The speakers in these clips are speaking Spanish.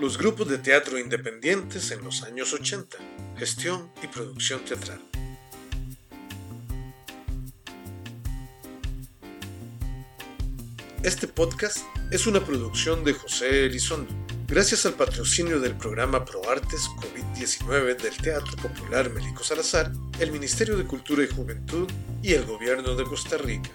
Los grupos de teatro independientes en los años 80, gestión y producción teatral. Este podcast es una producción de José Elizondo, gracias al patrocinio del programa ProArtes COVID-19 del Teatro Popular Melico Salazar, el Ministerio de Cultura y Juventud y el Gobierno de Costa Rica.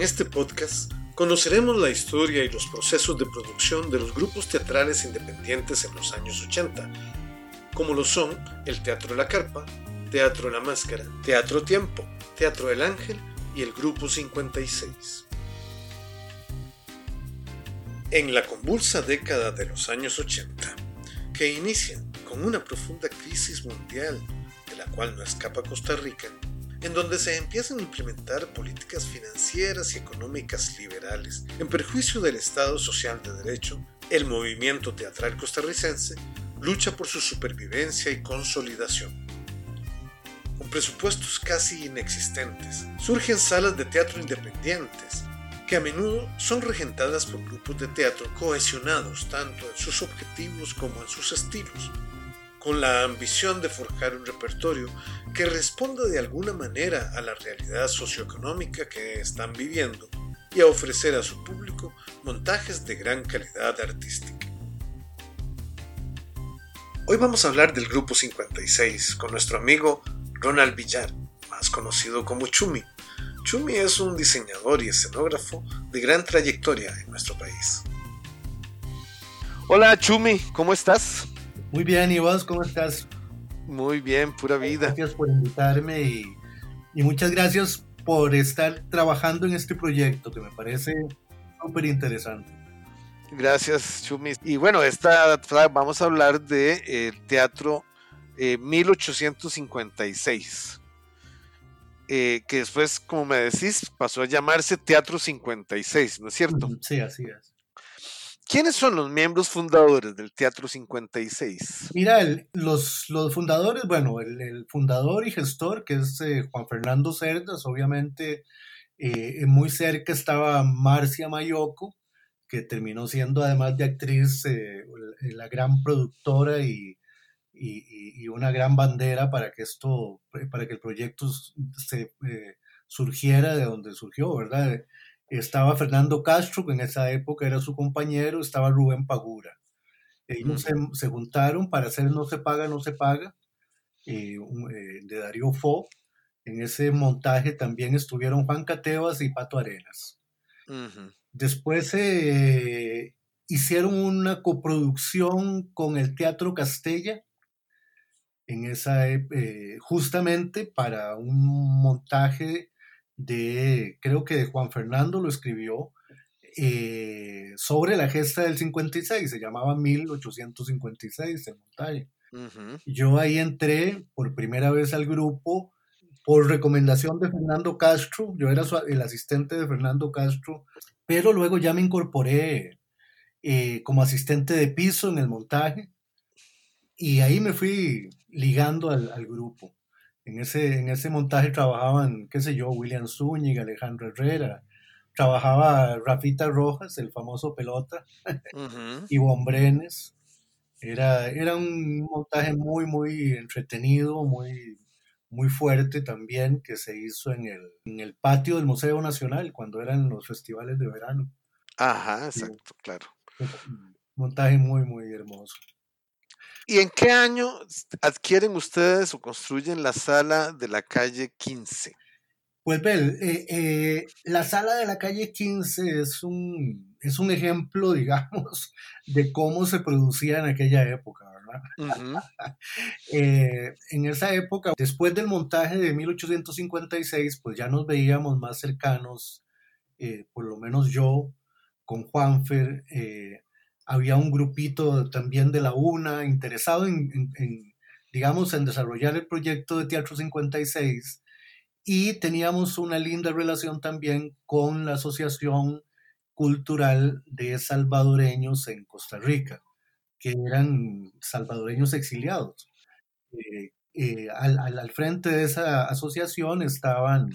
En este podcast conoceremos la historia y los procesos de producción de los grupos teatrales independientes en los años 80, como lo son el Teatro La Carpa, Teatro La Máscara, Teatro Tiempo, Teatro El Ángel y el Grupo 56. En la convulsa década de los años 80, que inicia con una profunda crisis mundial de la cual no escapa Costa Rica, en donde se empiezan a implementar políticas financieras y económicas liberales en perjuicio del Estado Social de Derecho, el movimiento teatral costarricense lucha por su supervivencia y consolidación. Con presupuestos casi inexistentes, surgen salas de teatro independientes, que a menudo son regentadas por grupos de teatro cohesionados tanto en sus objetivos como en sus estilos, con la ambición de forjar un repertorio que responda de alguna manera a la realidad socioeconómica que están viviendo y a ofrecer a su público montajes de gran calidad artística. Hoy vamos a hablar del Grupo 56 con nuestro amigo Ronald Villar, más conocido como Chumi. Chumi es un diseñador y escenógrafo de gran trayectoria en nuestro país. Hola Chumi, ¿cómo estás? Muy bien, ¿y vos cómo estás? Muy bien, pura vida. Gracias por invitarme y, muchas gracias por estar trabajando en este proyecto que me parece súper interesante. Gracias, Chumi. Y bueno, esta vamos a hablar de eh, teatro 1856, eh, eh, que después, como me decís, pasó a llamarse Teatro 56, ¿no es cierto? Sí, así es. ¿Quiénes son los miembros fundadores del Teatro 56? Mira, los, los fundadores, bueno, el, fundador y gestor, que es eh, Juan Fernando Cerdas, obviamente eh, muy cerca estaba Marcia Mayoco, que terminó siendo además de actriz eh, la gran productora y, y, una gran bandera para que esto, para que el proyecto se surgiera de donde surgió, ¿verdad? Estaba Fernando Castro, que en esa época era su compañero, estaba Rubén Pagura. Ellos se, juntaron para hacer No se paga, no se paga, eh, eh, de Darío Fo. En ese montaje también estuvieron Juan Catevas y Pato Arenas. Después eh, hicieron una coproducción con el Teatro Castella, en esa, justamente para un montaje de, creo que de Juan Fernando lo escribió, eh, sobre la gesta del 56, se llamaba 1856 el montaje. Yo ahí entré por primera vez al grupo por recomendación de Fernando Castro, yo era el asistente de Fernando Castro, pero luego ya me incorporé eh, como asistente de piso en el montaje y ahí me fui ligando al, al grupo. En ese, en ese montaje trabajaban, qué sé yo, William Zúñiga, Alejandro Herrera, trabajaba Rafita Rojas, el famoso pelota, y Bombrenes. Era, era un montaje muy, muy entretenido, muy, muy fuerte también, que se hizo en el, en el patio del Museo Nacional cuando eran los festivales de verano. Ajá, exacto, claro. montaje muy, muy hermoso. ¿Y en qué año adquieren ustedes o construyen la sala de la calle 15? Pues, Bel, eh, eh, la sala de la calle 15 es un, es un ejemplo, digamos, de cómo se producía en aquella época, ¿verdad? Eh, en esa época, después del montaje de 1856, pues ya nos veíamos más cercanos, por lo menos yo, con Juanfer, había un grupito también de la UNA interesado en, digamos, en desarrollar el proyecto de Teatro 56 y teníamos una linda relación también con la Asociación Cultural de Salvadoreños en Costa Rica, que eran salvadoreños exiliados. Eh, eh, al, al, frente de esa asociación estaban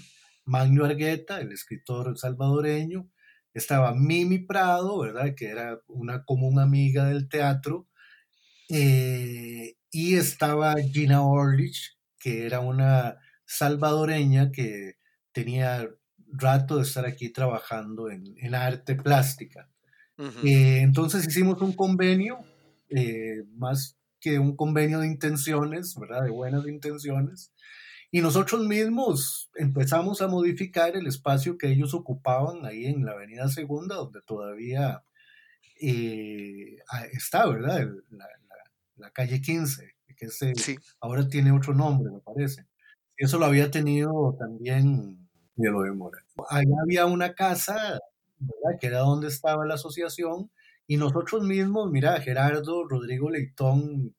Magno Argueta, el escritor salvadoreño, estaba Mimi Prado, ¿verdad? Que era una común amiga del teatro, eh, y estaba Gina Orlich, que era una salvadoreña que tenía rato de estar aquí trabajando en, arte plástica. Eh, entonces hicimos un convenio, eh, más que un convenio de intenciones, ¿verdad? De buenas intenciones. Y nosotros mismos empezamos a modificar el espacio que ellos ocupaban ahí en la Avenida Segunda, donde todavía eh, está, ¿verdad? La, calle 15, que ahora tiene otro nombre, me parece. Eso lo había tenido también de lo de Mora. Allá había una casa, ¿verdad? Que era donde estaba la asociación, y nosotros mismos, mira, Gerardo, Rodrigo Leitón,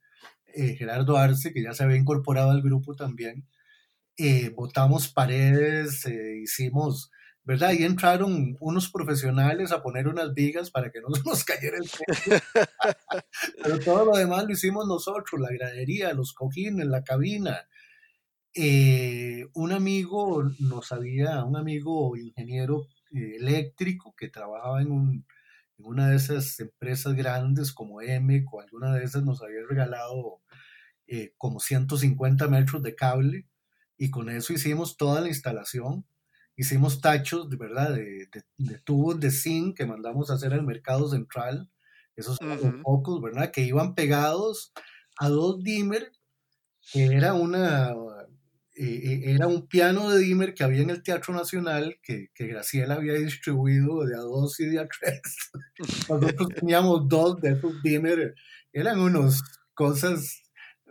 eh, Gerardo Arce, que ya se había incorporado al grupo también, eh, botamos paredes, eh, hicimos, ¿verdad? Y entraron unos profesionales a poner unas vigas para que no nos cayera el techo. Pero todo lo demás lo hicimos nosotros, la gradería, los cojines, la cabina, eh, un amigo nos había, un amigo ingeniero eléctrico que trabajaba en, una de esas empresas grandes como EMEC o alguna de esas nos había regalado eh, como 150 metros de cable y con eso hicimos toda la instalación. Hicimos tachos de verdad de, tubos de zinc que mandamos a hacer al mercado central. Esos son pocos, ¿verdad? Que iban pegados a dos dimmer, que era una, eh, eh, era un piano de Dimmer que había en el Teatro Nacional que, que Graciela había distribuido de a dos y de a tres. Nosotros teníamos dos de esos Dimmer, eran unas cosas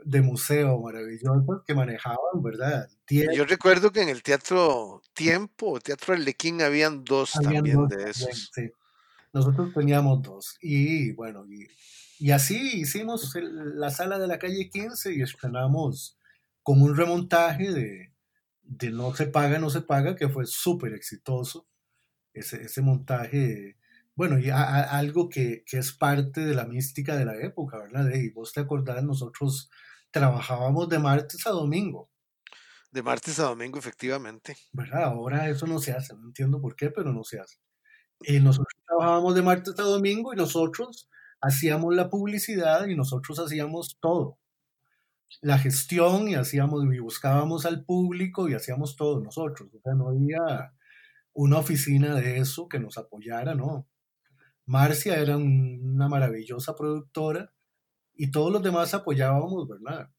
de museo maravillosas que manejaban, ¿verdad? Yo recuerdo que en el Teatro Tiempo, Teatro Arlequín, habían dos también de esos. Nosotros teníamos dos. Y bueno, y, y así hicimos la sala de la calle 15 y estrenamos con un remontaje de, de No se paga, no se paga, que fue súper exitoso. Ese, ese, montaje, bueno, y algo que, que, es parte de la mística de la época, ¿verdad? Y vos te acordás, nosotros trabajábamos de martes a domingo. De martes a domingo, efectivamente. ¿Verdad? Ahora eso no se hace, no entiendo por qué, pero no se hace. Y nosotros trabajábamos de martes a domingo y nosotros hacíamos la publicidad y nosotros hacíamos todo la gestión y hacíamos y buscábamos al público y hacíamos todo nosotros. O sea, no había una oficina de eso que nos apoyara, ¿no? Marcia era una maravillosa productora y todos los demás apoyábamos, ¿verdad?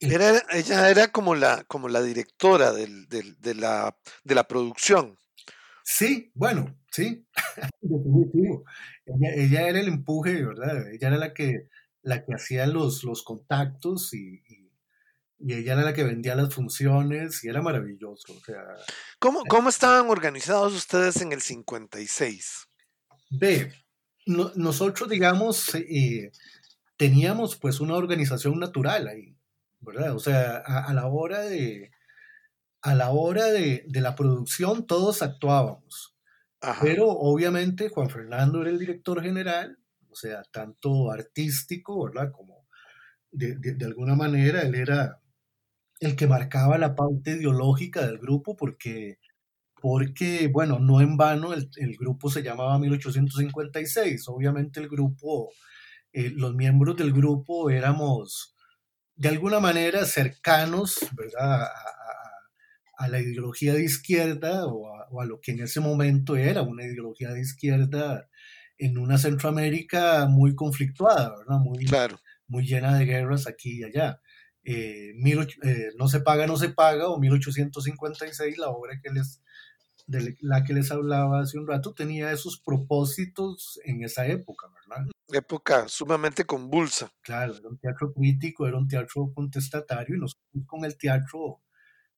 Era, ella era como la, como la directora del, de, la, de la producción. Sí, bueno, sí, definitivo. Ella, ella, era el empuje, ¿verdad? Ella era la que la que hacía los, los contactos y, ella era la que vendía las funciones y era maravilloso. O sea, ¿Cómo, ¿Cómo estaban organizados ustedes en el 56? Ve, nosotros, digamos, eh, teníamos pues una organización natural ahí, ¿verdad? O sea, a, la hora de, a la hora de, la producción todos actuábamos. Pero obviamente Juan Fernando era el director general o sea, tanto artístico, ¿verdad? Como de, alguna manera él era el que marcaba la pauta ideológica del grupo porque, porque bueno, no en vano el, grupo se llamaba 1856, obviamente el grupo, eh, los miembros del grupo éramos de alguna manera cercanos, ¿verdad? A, la ideología de izquierda o a, o a, lo que en ese momento era una ideología de izquierda en una Centroamérica muy conflictuada, ¿verdad? Muy, claro. muy llena de guerras aquí y allá. Eh, eh, no se paga, no se paga, o 1856, la obra que les, de la que les hablaba hace un rato, tenía esos propósitos en esa época, ¿verdad? Época sumamente convulsa. Claro, era un teatro crítico, era un teatro contestatario, y nosotros con el teatro,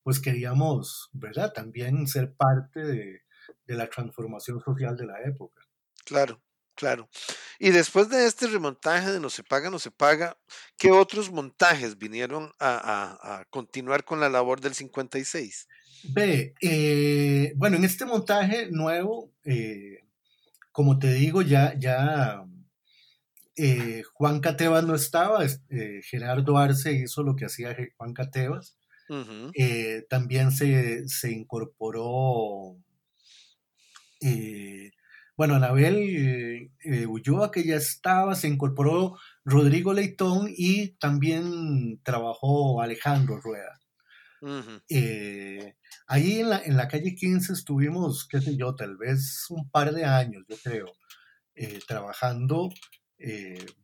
pues queríamos, ¿verdad? También ser parte de, de la transformación social de la época. Claro. Claro. Y después de este remontaje de No se paga, no se paga, ¿qué otros montajes vinieron a, continuar con la labor del 56? Ve, eh, bueno, en este montaje nuevo, eh, como te digo, ya, ya eh, Juan Catebas no estaba, Gerardo Arce hizo lo que hacía Juan Catebas. Eh, también se, se incorporó, eh, bueno, Anabel Ulloa, que ya estaba, se incorporó Rodrigo Leitón y también trabajó Alejandro Rueda. ahí en la, en la calle 15 estuvimos, qué sé yo, tal vez un par de años, yo creo, trabajando,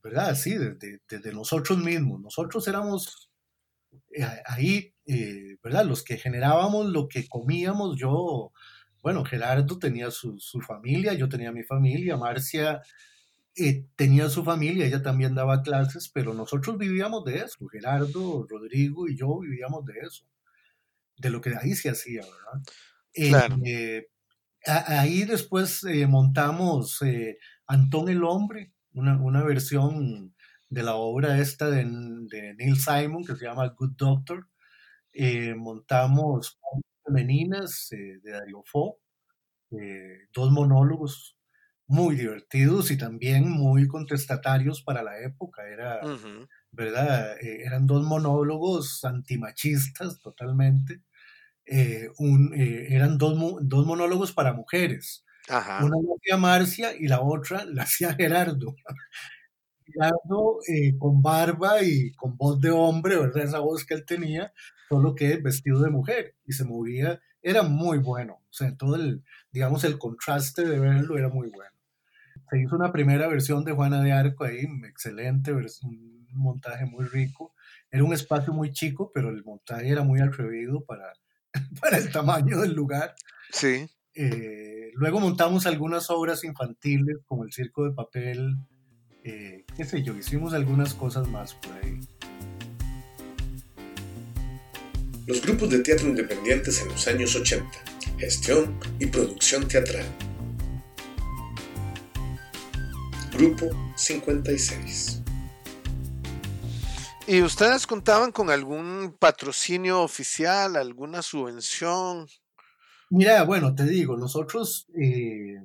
¿verdad? Sí, desde, desde, nosotros mismos. Nosotros éramos ahí eh, ¿verdad? Los que generábamos lo que comíamos, yo, bueno, Gerardo tenía su, familia, yo tenía mi familia, Marcia eh, tenía su familia, ella también daba clases, pero nosotros vivíamos de eso, Gerardo, Rodrigo y yo vivíamos de eso, de lo que ahí se hacía, ¿verdad? Eh, ahí después montamos Antón el Hombre, una, una, versión de la obra esta de, de Neil Simon que se llama Good Doctor, eh, montamos femeninas eh, de Dario Fo, eh, dos monólogos muy divertidos y también muy contestatarios para la época. Era, ¿verdad? eran dos monólogos antimachistas totalmente. Un, eran dos, dos, monólogos para mujeres. Una la hacía Marcia y la otra la hacía Gerardo. Gerardo con barba y con voz de hombre, ¿verdad? Esa voz que él tenía, solo que vestido de mujer y se movía, era muy bueno. O sea, todo el, digamos, el contraste de verlo era muy bueno. Se hizo una primera versión de Juana de Arco ahí, excelente, un montaje muy rico. Era un espacio muy chico, pero el montaje era muy atrevido para, para el tamaño del lugar. Sí. Eh, luego montamos algunas obras infantiles, como el Circo de Papel, eh, qué sé yo, hicimos algunas cosas más por ahí los grupos de teatro independientes en los años 80, gestión y producción teatral. Grupo 56. ¿Y ustedes contaban con algún patrocinio oficial, alguna subvención? Mira, bueno, te digo, nosotros eh,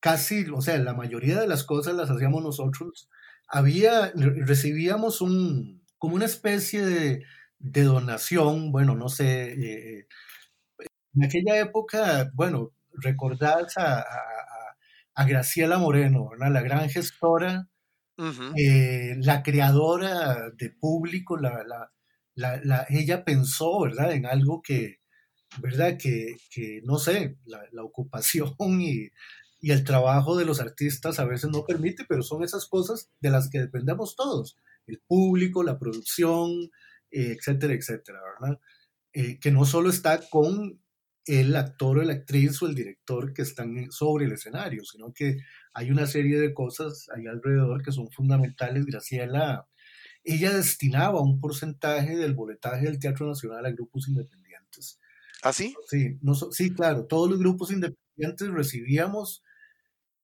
casi, o sea, la mayoría de las cosas las hacíamos nosotros. Había, recibíamos un, como una especie de, de donación, bueno, no sé, eh, en aquella época, bueno, recordás a, a, Graciela Moreno, la gran gestora, eh, la creadora de público, la, la, ella pensó, ¿verdad?, en algo que, ¿verdad?, que, que no sé, la, ocupación y, y el trabajo de los artistas a veces no permite, pero son esas cosas de las que dependemos todos, el público, la producción, eh, etcétera, etcétera, ¿verdad? Eh, que no solo está con el actor o la actriz o el director que están sobre el escenario, sino que hay una serie de cosas ahí alrededor que son fundamentales. Graciela, ella destinaba un porcentaje del boletaje del Teatro Nacional a grupos independientes. ¿Ah, sí? No, sí, claro, todos los grupos independientes recibíamos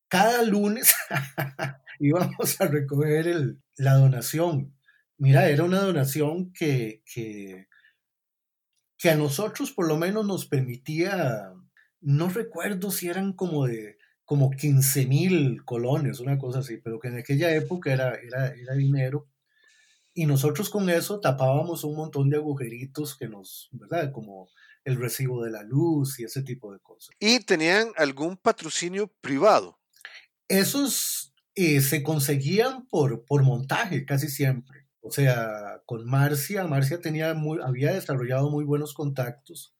cada lunes íbamos a recoger el, la donación Mira, era una donación que, que, a nosotros por lo menos nos permitía, no recuerdo si eran como de como 15 mil colones, una cosa así, pero que en aquella época era, era, era dinero. Y nosotros con eso tapábamos un montón de agujeritos que nos, ¿verdad? Como el recibo de la luz y ese tipo de cosas. ¿Y tenían algún patrocinio privado? Esos eh, se conseguían por, por montaje casi siempre. O sea, con Marcia, Marcia tenía muy, había desarrollado muy buenos contactos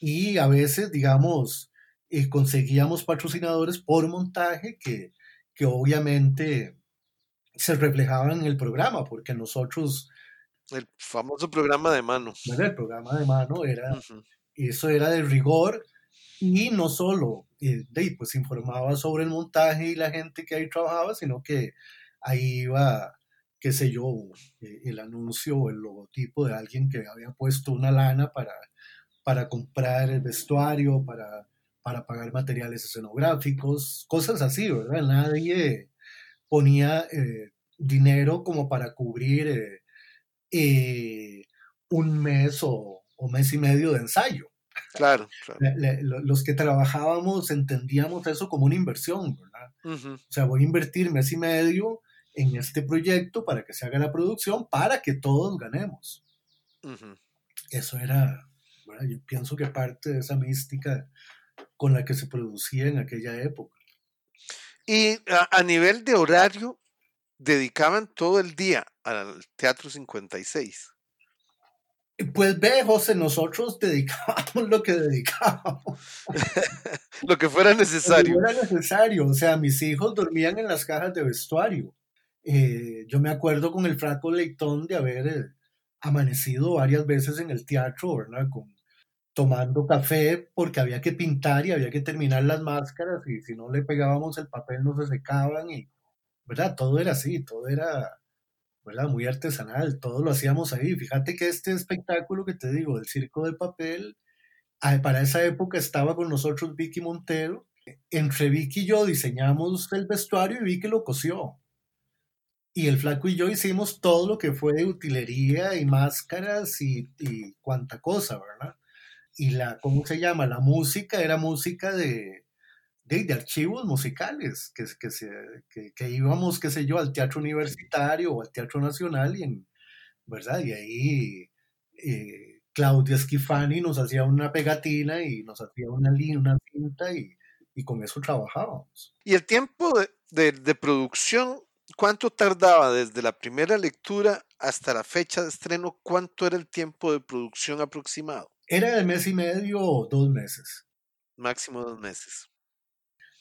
y a veces, digamos, eh, conseguíamos patrocinadores por montaje que, que obviamente se reflejaban en el programa, porque nosotros... El famoso programa de mano. El programa de mano era, eso era de rigor y no solo, eh, pues informaba sobre el montaje y la gente que ahí trabajaba, sino que ahí iba qué sé yo, eh, el anuncio o el logotipo de alguien que había puesto una lana para, para comprar el vestuario, para, para pagar materiales escenográficos, cosas así, ¿verdad? Nadie ponía eh, dinero como para cubrir eh, un mes o, mes y medio de ensayo. Claro, claro. los que trabajábamos entendíamos eso como una inversión, ¿verdad? O sea, voy a invertir mes y medio en este proyecto para que se haga la producción, para que todos ganemos. eso era, yo pienso que parte de esa mística con la que se producía en aquella época. Y a, nivel de horario, dedicaban todo el día al Teatro 56. Pues ve, José, nosotros dedicábamos lo que dedicábamos. lo que fuera necesario. Lo que fuera necesario. O sea, mis hijos dormían en las cajas de vestuario. Eh, yo me acuerdo con el Fraco Leitón de haber eh, amanecido varias veces en el teatro, ¿verdad? Con, tomando café porque había que pintar y había que terminar las máscaras y si no le pegábamos el papel no se secaban y, ¿verdad? Todo era así, todo era, ¿verdad? Muy artesanal, todo lo hacíamos ahí. Fíjate que este espectáculo que te digo, del circo de papel, para esa época estaba con nosotros Vicky Montero. Entre Vicky y yo diseñamos el vestuario y Vicky lo cosió. Y el flaco y yo hicimos todo lo que fue de utilería y máscaras y, y cuanta cosa, ¿verdad? y la, ¿cómo se llama? La música era música de, de, archivos musicales, que, que, se, que, íbamos, qué sé yo, al teatro universitario o al teatro nacional y en, ¿verdad? Y ahí eh, Claudia Schifani nos hacía una pegatina y nos hacía una, una cinta y, y con eso trabajábamos. ¿Y el tiempo de, de, producción, cuánto tardaba desde la primera lectura hasta la fecha de estreno? ¿Cuánto era el tiempo de producción aproximado? Era de mes y medio o dos meses. Máximo dos meses.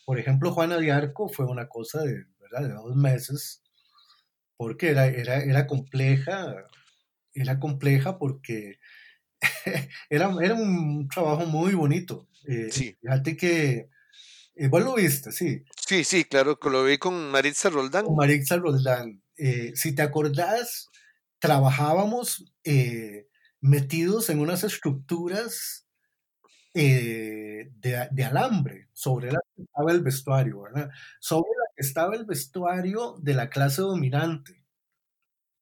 Por ejemplo, Juana de Arco fue una cosa de, ¿verdad? de dos meses, porque era, era, era compleja, era compleja porque era, era un trabajo muy bonito. Eh, sí. Fíjate que, eh, vos lo viste, sí. Sí, sí, claro, que lo vi con Maritza Roldán. Con Maritza Roldán. Eh, si te acordás, trabajábamos metidos en unas estructuras eh, de, alambre sobre la que estaba el vestuario, ¿verdad? Sobre la que estaba el vestuario de la clase dominante,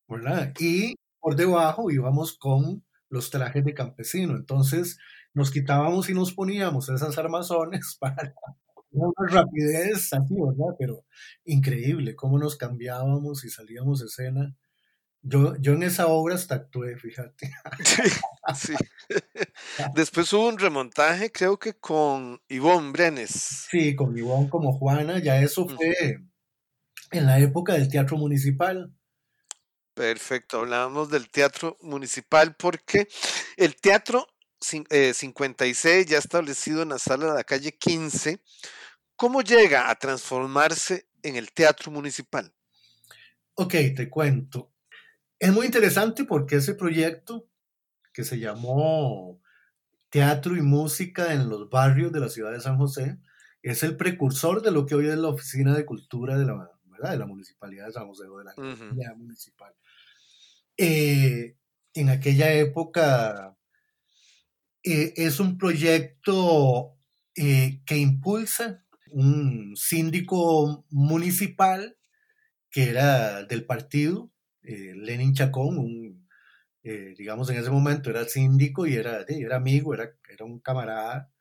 ¿verdad? Y por debajo íbamos con los trajes de campesino. Entonces nos quitábamos y nos poníamos esas armazones para una rapidez así, ¿verdad? Pero increíble cómo nos cambiábamos y salíamos de escena yo, yo en esa obra hasta actué, fíjate. Sí, Después hubo un remontaje, creo que con Ivonne Brenes. Sí, con Ivonne como Juana, ya eso fue en la época del teatro municipal. Perfecto, hablábamos del teatro municipal porque el teatro 56 eh, ya establecido en la sala de la calle 15, ¿cómo llega a transformarse en el teatro municipal? Ok, te cuento. Es muy interesante porque ese proyecto que se llamó Teatro y Música en los barrios de la ciudad de San José es el precursor de lo que hoy es la Oficina de Cultura de la, De la Municipalidad de San José o de la Municipal. Eh, en aquella época eh, es un proyecto eh, que impulsa un síndico municipal que era del partido eh, Lenin Chacón, un, eh, digamos, en ese momento era síndico y era, era amigo, era, era un camarada.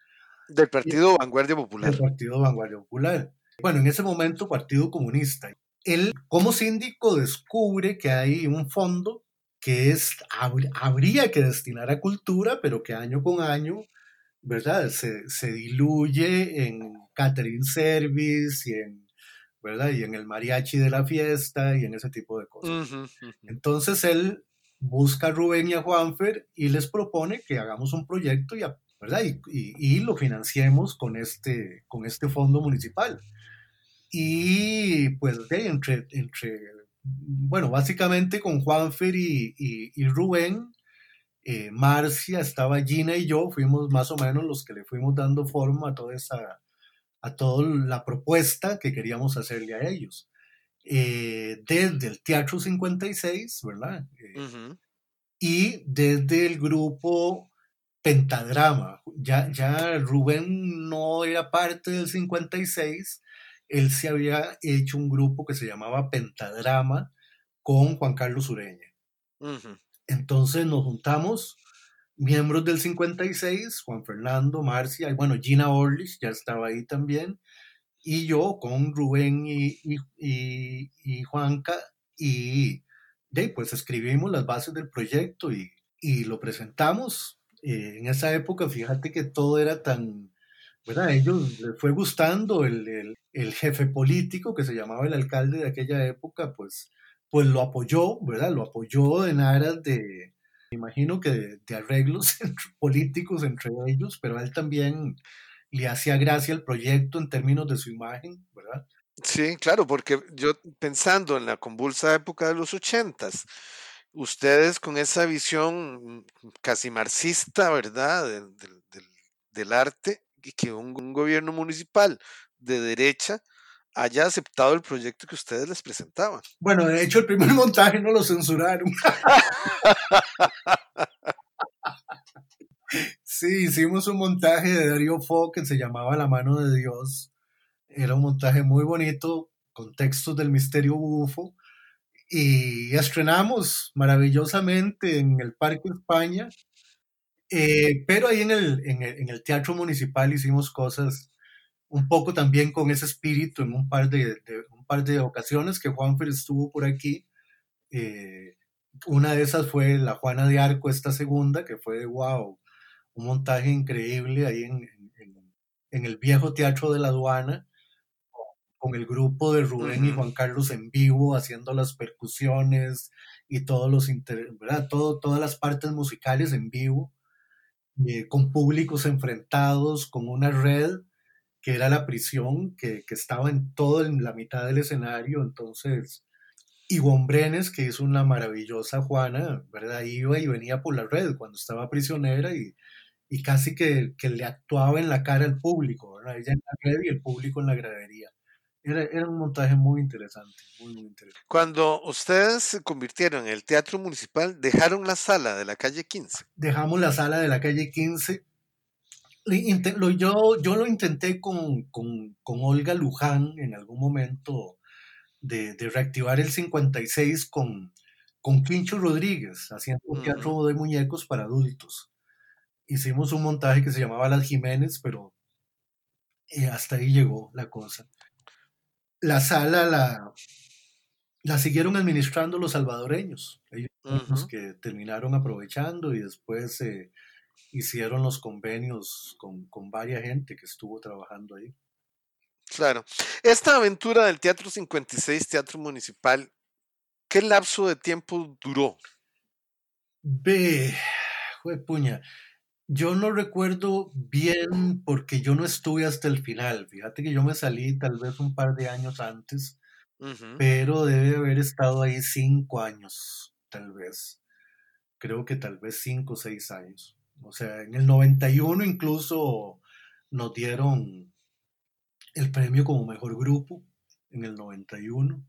Del Partido Vanguardia Popular. Del Partido Vanguardia Popular. Bueno, en ese momento Partido Comunista. Él, como síndico, descubre que hay un fondo que es, habría que destinar a cultura, pero que año con año, ¿verdad? Se, se diluye en catering service y en ¿verdad? Y en el mariachi de la fiesta y en ese tipo de cosas. Entonces él busca a Rubén y a Juanfer y les propone que hagamos un proyecto y, ¿verdad? Y, lo financiemos con este, con este fondo municipal. Y pues de, entre, entre, bueno, básicamente con Juanfer y, y Rubén, eh, Marcia, estaba Gina y yo, fuimos más o menos los que le fuimos dando forma a toda esa, a toda la propuesta que queríamos hacerle a ellos. Eh, desde el Teatro 56, ¿verdad? Eh, y desde el grupo Pentadrama. Ya, ya Rubén no era parte del 56, él se había hecho un grupo que se llamaba Pentadrama con Juan Carlos Ureña. Entonces nos juntamos miembros del 56, Juan Fernando, Marcia, y bueno, Gina Orlich ya estaba ahí también, y yo con Rubén y, y, Juanca, y de, pues escribimos las bases del proyecto y, y lo presentamos. Eh, en esa época, fíjate que todo era tan, ¿verdad? A ellos les fue gustando el, el, jefe político que se llamaba el alcalde de aquella época, pues, pues lo apoyó, ¿verdad? Lo apoyó en aras de, me imagino que de, arreglos políticos entre ellos, pero a él también le hacía gracia el proyecto en términos de su imagen, ¿verdad? Sí, claro, porque yo pensando en la convulsa época de los ochentas, ustedes con esa visión casi marxista, ¿verdad?, del, arte, y que un, gobierno municipal de derecha haya aceptado el proyecto que ustedes les presentaban. Bueno, de hecho, el primer montaje no lo censuraron. sí, hicimos un montaje de Darío Fo que se llamaba La mano de Dios. Era un montaje muy bonito, con textos del misterio bufo y estrenamos maravillosamente en el Parque España, eh, pero ahí en el, en el, Teatro Municipal hicimos cosas un poco también con ese espíritu en un par de, un par de ocasiones que Juanfer estuvo por aquí. Eh, una de esas fue la Juana de Arco, esta segunda, que fue wow, un montaje increíble ahí en, en, en el viejo Teatro de la Aduana con el grupo de Rubén y Juan Carlos en vivo, haciendo las percusiones y todos los ¿verdad? Todo, todas las partes musicales en vivo, eh, con públicos enfrentados, con una red que era la prisión, que, que estaba en toda la mitad del escenario, entonces, y Brenes, que hizo una maravillosa Juana, ¿verdad? Iba y venía por la red cuando estaba prisionera y, y casi que, que, le actuaba en la cara al público, ¿verdad? Ella en la red y el público en la gradería. Era, un montaje muy interesante, muy, muy interesante. Cuando ustedes se convirtieron en el teatro municipal, ¿dejaron la sala de la calle 15? Dejamos la sala de la calle 15. Yo, yo lo intenté con, con, con Olga Luján en algún momento de, de, reactivar el 56 con, con Quincho Rodríguez, haciendo un teatro de muñecos para adultos. Hicimos un montaje que se llamaba Las Jiménez, pero eh, hasta ahí llegó la cosa la sala la, la siguieron administrando los salvadoreños, ellos los que terminaron aprovechando y después eh, hicieron los convenios con, con varias gente que estuvo trabajando ahí. Claro. Esta aventura del Teatro 56, Teatro Municipal, ¿qué lapso de tiempo duró? Ve, puña. Yo no recuerdo bien porque yo no estuve hasta el final. Fíjate que yo me salí tal vez un par de años antes, pero debe haber estado ahí cinco años, tal vez. Creo que tal vez cinco o seis años. O sea, en el 91 incluso nos dieron el premio como mejor grupo, en el 91.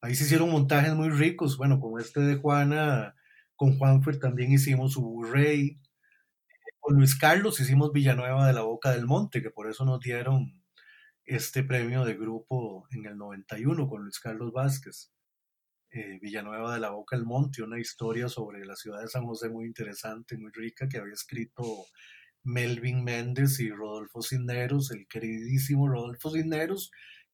Ahí se hicieron montajes muy ricos, bueno, con este de Juana, con Juanfer también hicimos su Rey con Luis Carlos hicimos Villanueva de la Boca del Monte, que por eso nos dieron este premio de grupo en el 91 con Luis Carlos Vázquez. Eh, Villanueva de la Boca del Monte, una historia sobre la ciudad de San José muy interesante, muy rica, que había escrito Melvin Méndez y Rodolfo Cisneros, el queridísimo Rodolfo Cisneros.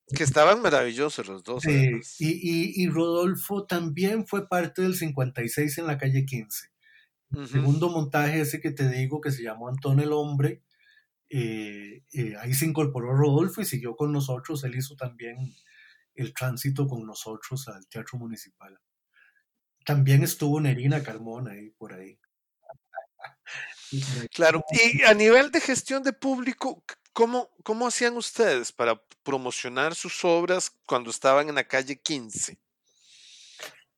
Que estaban maravillosos los dos. y, y, y, Rodolfo también fue parte del 56 en la calle 15. Segundo montaje ese que te digo que se llamó Antón el Hombre, eh, eh, ahí se incorporó Rodolfo y siguió con nosotros, él hizo también el tránsito con nosotros al Teatro Municipal. También estuvo Nerina Carmona ahí por ahí. Claro, y a nivel de gestión de público, ¿cómo, ¿cómo hacían ustedes para promocionar sus obras cuando estaban en la calle 15?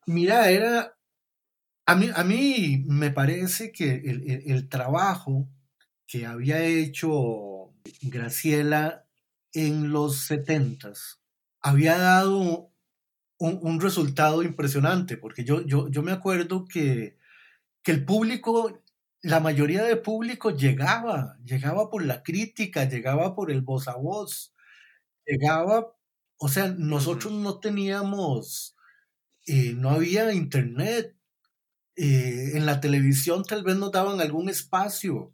Mira, era, a mí, a mí me parece que el, trabajo que había hecho Graciela en los setentas había dado un, resultado impresionante, porque yo, yo, yo me acuerdo que, que, el público, la mayoría del público llegaba, llegaba por la crítica, llegaba por el voz a voz, llegaba, o sea, nosotros no teníamos, eh, no había internet, eh, en la televisión tal vez nos daban algún espacio.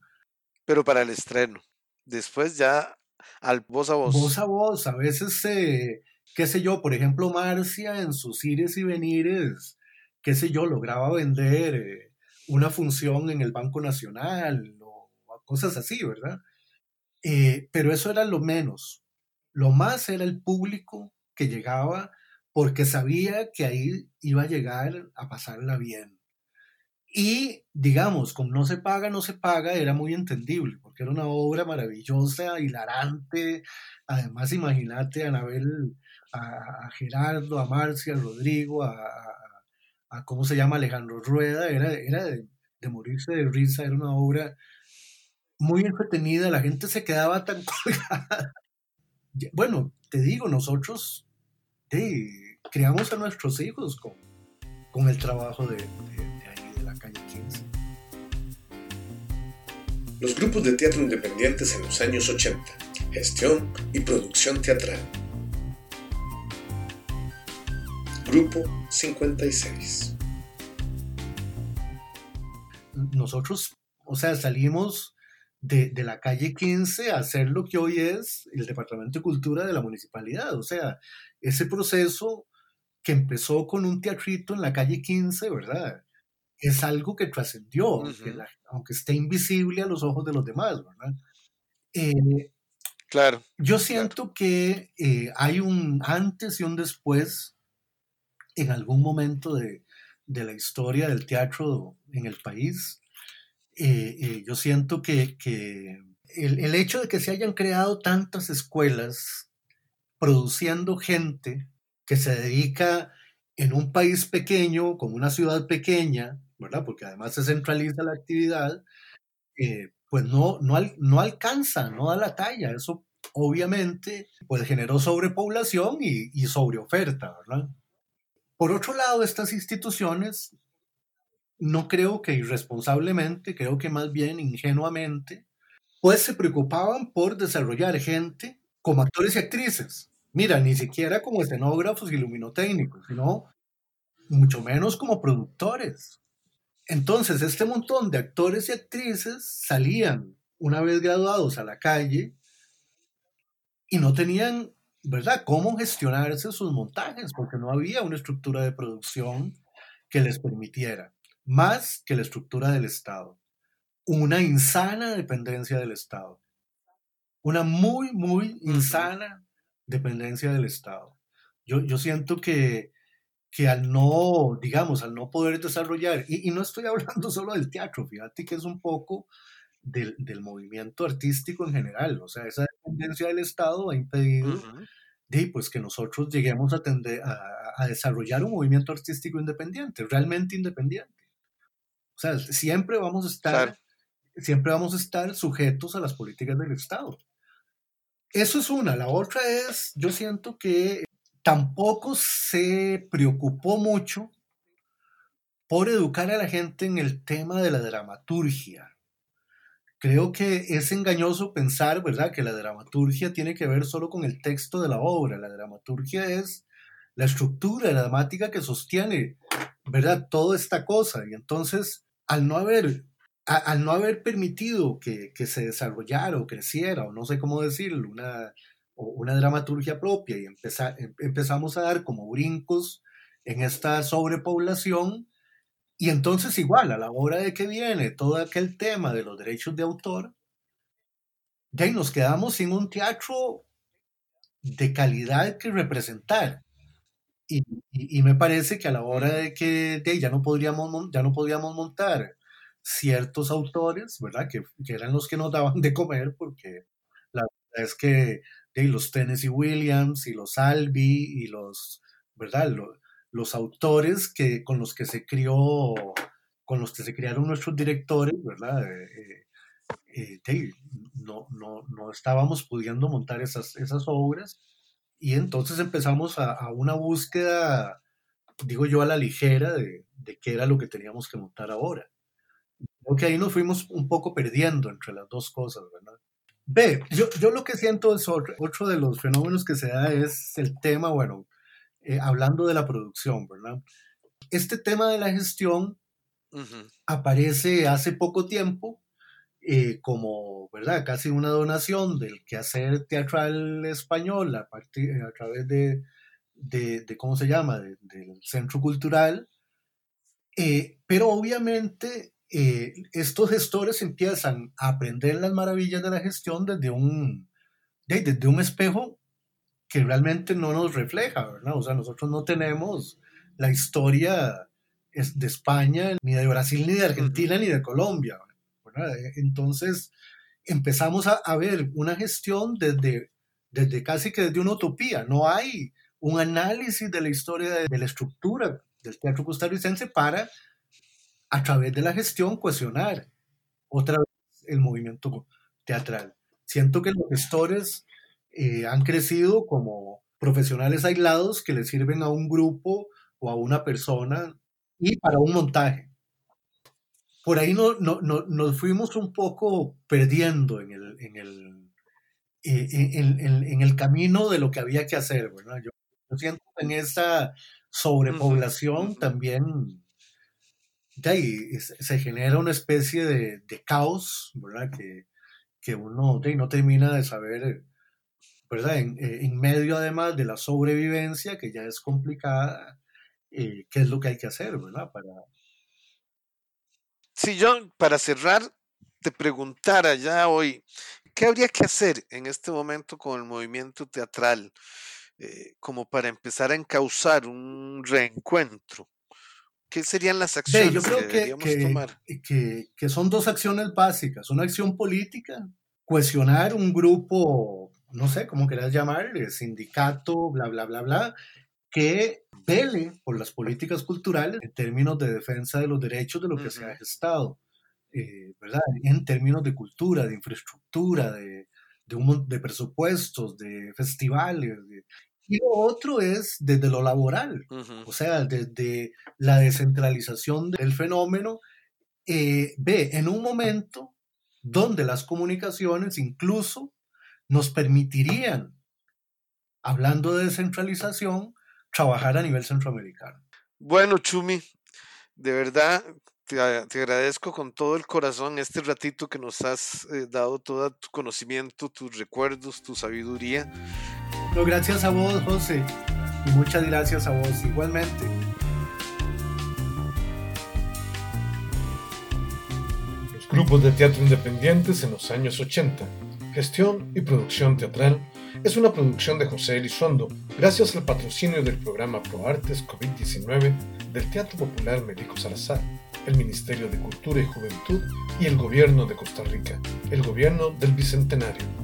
Pero para el estreno. Después ya al voz a voz. Voz a voz. A veces, eh, qué sé yo, por ejemplo, Marcia en sus ires y venires, qué sé yo, lograba vender eh, una función en el Banco Nacional o cosas así, ¿verdad? Eh, pero eso era lo menos. Lo más era el público que llegaba porque sabía que ahí iba a llegar a pasarla bien. Y, digamos, como no se paga, no se paga, era muy entendible, porque era una obra maravillosa, hilarante. Además, imagínate a Anabel, a, Gerardo, a Marcia, a Rodrigo, a, a, ¿cómo se llama? Alejandro Rueda, era, era de, morirse de risa, era una obra muy entretenida, la gente se quedaba tan colgada. Bueno, te digo, nosotros criamos a nuestros hijos con, con el trabajo de, ahí, de la calle 15. Los grupos de teatro independientes en los años 80, gestión y producción teatral. Grupo 56. Nosotros, o sea, salimos de, la calle 15 a hacer lo que hoy es el Departamento de Cultura de la municipalidad. O sea, ese proceso que empezó con un teatrito en la calle 15, ¿verdad? Es algo que trascendió, aunque esté invisible a los ojos de los demás, ¿verdad? Eh, claro. Yo siento que eh, hay un antes y un después en algún momento de, de la historia del teatro en el país eh, yo siento que, el, hecho de que se hayan creado tantas escuelas produciendo gente que se dedica en un país pequeño, con una ciudad pequeña, ¿verdad? Porque además se centraliza la actividad, eh, pues no, no, no alcanza, no da la talla. Eso obviamente pues generó sobrepoblación y, y sobreoferta, ¿verdad? Por otro lado, estas instituciones no creo que irresponsablemente, creo que más bien ingenuamente, pues se preocupaban por desarrollar gente como actores y actrices. Mira, ni siquiera como escenógrafos y luminotécnicos, sino mucho menos como productores. Entonces, este montón de actores y actrices salían una vez graduados a la calle y no tenían, ¿verdad?, cómo gestionarse sus montajes, porque no había una estructura de producción que les permitiera más que la estructura del Estado. Una insana dependencia del Estado. Una muy, muy insana dependencia del Estado. Yo, yo siento que, que al no, digamos, al no poder desarrollar, y, no estoy hablando solo del teatro, fíjate que es un poco del, del movimiento artístico en general, o sea, esa dependencia del Estado ha impedido pues que nosotros lleguemos a, a, a, desarrollar un movimiento artístico independiente, realmente independiente. O sea, siempre vamos a estar, siempre vamos a estar sujetos a las políticas del Estado. Eso es una. La otra es, yo siento que tampoco se preocupó mucho por educar a la gente en el tema de la dramaturgia. Creo que es engañoso pensar, ¿verdad?, que la dramaturgia tiene que ver solo con el texto de la obra. La dramaturgia es la estructura dramática que sostiene, ¿verdad?, toda esta cosa. Y entonces, al no haber, al no haber permitido que, se desarrollara o creciera, o no sé cómo decirlo, una, una dramaturgia propia y empezar, em, empezamos a dar como brincos en esta sobrepoblación, y entonces igual, a la hora de que viene todo aquel tema de los derechos de autor, ya nos quedamos sin un teatro de calidad que representar. Y, me parece que a la hora de que ya, no podríamos, ya no podíamos montar ciertos autores, ¿verdad? Que, eran los que nos daban de comer, porque la verdad es que de, los Tennessee Williams y los Albi y los, ¿verdad? Los, autores que, con los que se crió, con los que se criaron nuestros directores, ¿verdad? Eh, eh, eh, no, no, no estábamos pudiendo montar esas, esas obras y entonces empezamos a, una búsqueda, digo yo, a la ligera de, qué era lo que teníamos que montar ahora. Creo que ahí nos fuimos un poco perdiendo entre las dos cosas, ¿verdad? Ve, yo, yo lo que siento es otro, de los fenómenos que se da es el tema, bueno, eh, hablando de la producción, ¿verdad? Este tema de la gestión aparece hace poco tiempo eh, como, ¿verdad? Casi una donación del quehacer teatral español a, partir, a través de, de, ¿cómo se llama?, del Centro Cultural. Eh, pero obviamente eh, estos gestores empiezan a aprender las maravillas de la gestión desde un, desde un espejo que realmente no nos refleja, ¿verdad? O sea, nosotros no tenemos la historia de España, ni de Brasil, ni de Argentina, ni de Colombia, ¿verdad? Entonces, empezamos a, a, ver una gestión desde, desde casi que desde una utopía. No hay un análisis de la historia de, de la estructura del teatro costarricense para a través de la gestión cuestionar otra vez el movimiento teatral. Siento que los gestores eh, han crecido como profesionales aislados que le sirven a un grupo o a una persona y para un montaje. Por ahí no, no, nos fuimos un poco perdiendo en el, en el, eh, en, el camino de lo que había que hacer. Yo, yo siento en esa sobrepoblación también de ahí se genera una especie de, caos, ¿verdad? Que, que uno de no termina de saber, ¿verdad? En, eh, medio además de la sobrevivencia, que ya es complicada, eh, qué es lo que hay que hacer, ¿verdad? Para... Si yo, para cerrar, te preguntara ya hoy, ¿qué habría que hacer en este momento con el movimiento teatral eh, como para empezar a encauzar un reencuentro? ¿Qué serían las acciones yo creo que, que, tomar? Que, que, son dos acciones básicas. Una acción política, cohesionar un grupo, no sé cómo quieras llamar, sindicato, bla, bla, bla, bla, que vele por las políticas culturales en términos de defensa de los derechos de lo que se ha gestado, eh, ¿verdad? En términos de cultura, de infraestructura, de, de, un, de presupuestos, de festivales, de, y lo otro es desde lo laboral, o sea, desde la descentralización del fenómeno, eh, ve en un momento donde las comunicaciones incluso nos permitirían, hablando de descentralización, trabajar a nivel centroamericano. Bueno, Chumi, de verdad te, agradezco con todo el corazón este ratito que nos has eh, dado todo tu conocimiento, tus recuerdos, tu sabiduría gracias a vos, José. Y muchas gracias a vos igualmente. Los grupos de teatro independientes en los años 80. Gestión y producción teatral es una producción de José Elizondo, gracias al patrocinio del programa ProArtes COVID-19 del Teatro Popular Médico Salazar, el Ministerio de Cultura y Juventud y el Gobierno de Costa Rica, el Gobierno del Bicentenario.